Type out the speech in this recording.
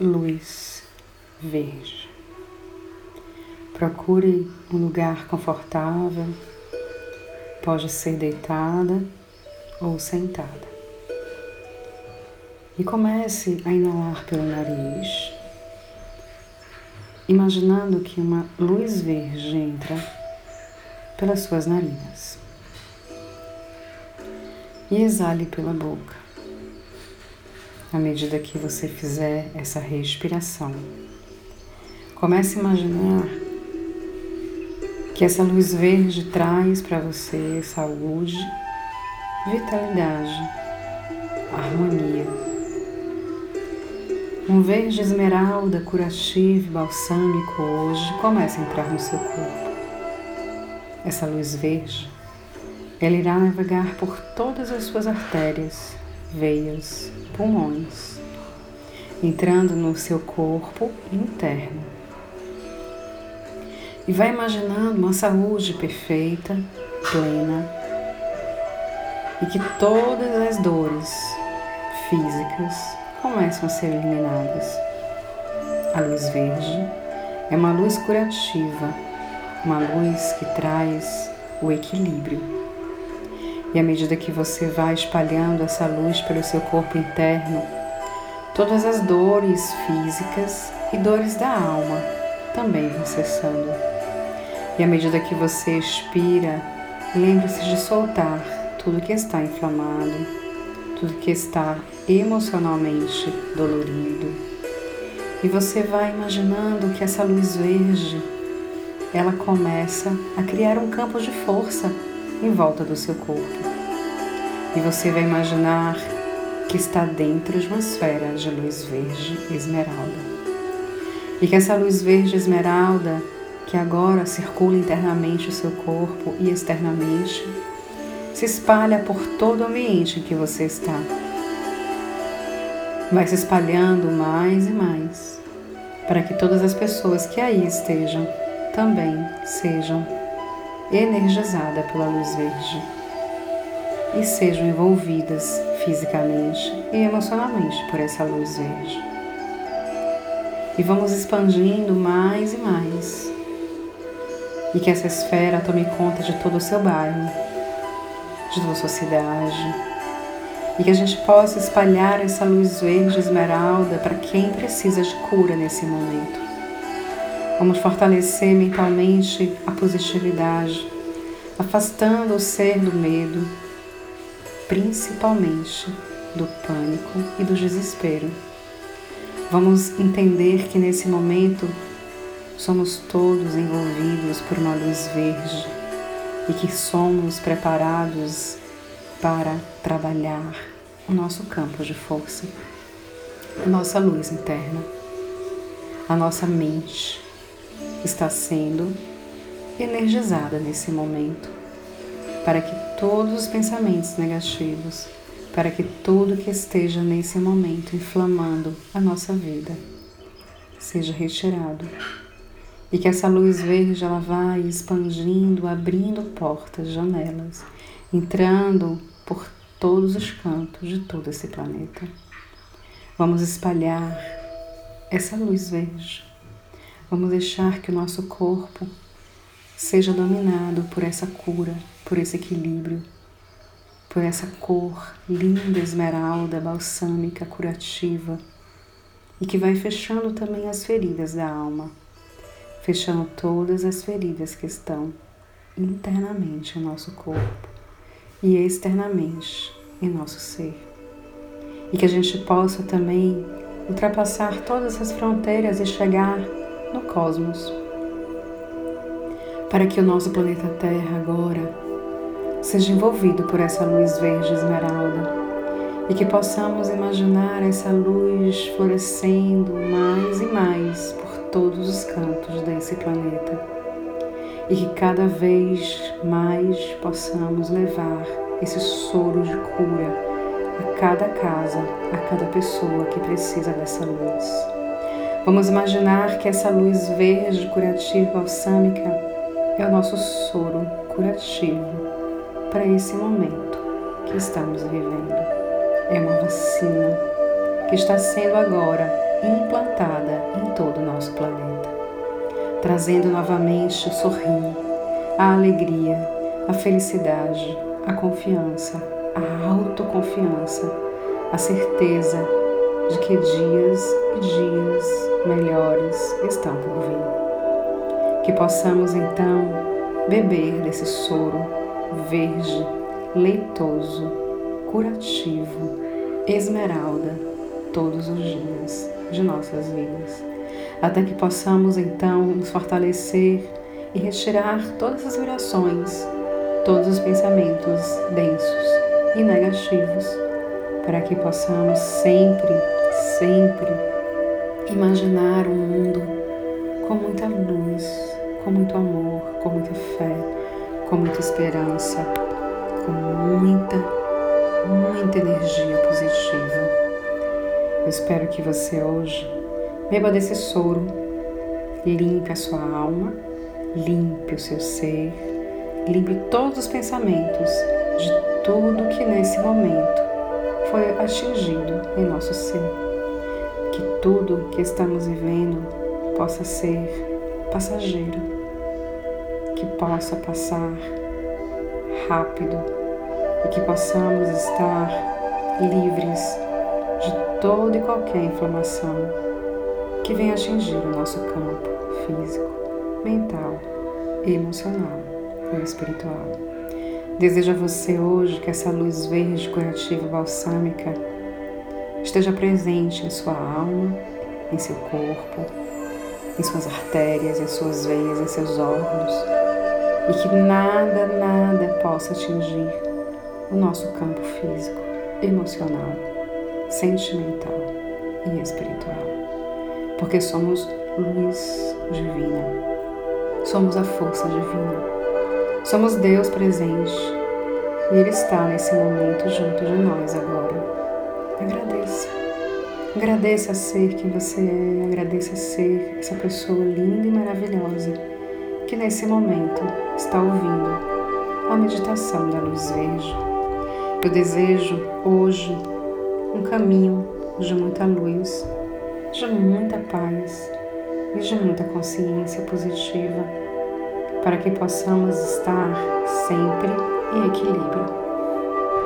luz verde. Procure um lugar confortável, pode ser deitada ou sentada. E comece a inalar pelo nariz, imaginando que uma luz verde entra pelas suas narinas. E exale pela boca, à medida que você fizer essa respiração. Comece a imaginar que essa luz verde traz para você saúde, vitalidade, harmonia. Um verde esmeralda curativo balsâmico hoje começa a entrar no seu corpo. Essa luz verde, ela irá navegar por todas as suas artérias, veias, pulmões, entrando no seu corpo interno. E vai imaginando uma saúde perfeita, plena, e que todas as dores físicas começam a ser eliminadas. A luz verde é uma luz curativa, uma luz que traz o equilíbrio. E à medida que você vai espalhando essa luz pelo seu corpo interno, todas as dores físicas e dores da alma também vão cessando. E à medida que você expira, lembre-se de soltar tudo que está inflamado, tudo que está emocionalmente dolorido. E você vai imaginando que essa luz verde, ela começa a criar um campo de força em volta do seu corpo. E você vai imaginar que está dentro de uma esfera de luz verde esmeralda. E que essa luz verde esmeralda, que agora circula internamente o seu corpo e externamente, se espalha por todo o ambiente em que você está. Vai se espalhando mais e mais, para que todas as pessoas que aí estejam também sejam energizadas pela luz verde e sejam envolvidas fisicamente e emocionalmente por essa luz verde. E vamos expandindo mais e mais. E que essa esfera tome conta de todo o seu bairro, de toda a sociedade e que a gente possa espalhar essa luz verde esmeralda para quem precisa de cura nesse momento. Vamos fortalecer mentalmente a positividade, afastando o ser do medo, principalmente do pânico e do desespero. Vamos entender que nesse momento somos todos envolvidos por uma luz verde e que somos preparados para trabalhar o nosso campo de força, a nossa luz interna, a nossa mente está sendo energizada nesse momento para que todos os pensamentos negativos, para que tudo que esteja nesse momento inflamando a nossa vida seja retirado e que essa luz verde ela vai expandindo, abrindo portas, janelas, entrando por todos os cantos de todo esse planeta. Vamos espalhar essa luz verde. Vamos deixar que o nosso corpo seja dominado por essa cura, por esse equilíbrio, por essa cor linda, esmeralda, balsâmica, curativa e que vai fechando também as feridas da alma fechando todas as feridas que estão internamente em nosso corpo e externamente em nosso ser. E que a gente possa também ultrapassar todas as fronteiras e chegar no cosmos. Para que o nosso planeta Terra agora seja envolvido por essa luz verde esmeralda e que possamos imaginar essa luz florescendo mais e mais todos os cantos desse planeta e que cada vez mais possamos levar esse soro de cura a cada casa, a cada pessoa que precisa dessa luz. Vamos imaginar que essa luz verde curativa balsâmica é o nosso soro curativo para esse momento que estamos vivendo. É uma vacina que está sendo agora implantada em todo o nosso planeta, trazendo novamente o sorrir, a alegria, a felicidade, a confiança, a autoconfiança, a certeza de que dias e dias melhores estão por vir. Que possamos então beber desse soro verde, leitoso, curativo, esmeralda todos os dias de nossas vidas, até que possamos então nos fortalecer e retirar todas as vibrações, todos os pensamentos densos e negativos, para que possamos sempre, sempre imaginar um mundo com muita luz, com muito amor, com muita fé, com muita esperança, com muita, muita energia positiva. Eu espero que você hoje beba desse soro, limpe a sua alma limpe o seu ser, limpe todos os pensamentos de tudo que nesse momento foi atingido em nosso ser. Tudo que estamos vivendo possa ser passageiro, que possa passar rápido e que possamos estar livres de toda e qualquer inflamação que venha atingir o nosso campo físico mental, emocional ou espiritual. Desejo a você hoje que essa luz verde curativa balsâmica esteja presente em sua alma, em seu corpo, em suas artérias, em suas veias, em seus órgãos e que nada, nada possa atingir o nosso campo físico, emocional, sentimental e espiritual. Porque somos luz divina Somos a força divina. Somos Deus presente. E Ele está nesse momento junto de nós agora. Agradeça. Agradeça a ser quem você é. Agradeça a ser essa pessoa linda e maravilhosa que nesse momento está ouvindo a meditação da luz verde. Eu desejo hoje um caminho de muita luz, de muita paz e de muita consciência positiva para que possamos estar sempre em equilíbrio.